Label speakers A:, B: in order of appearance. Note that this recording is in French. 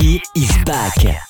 A: Mickey is back.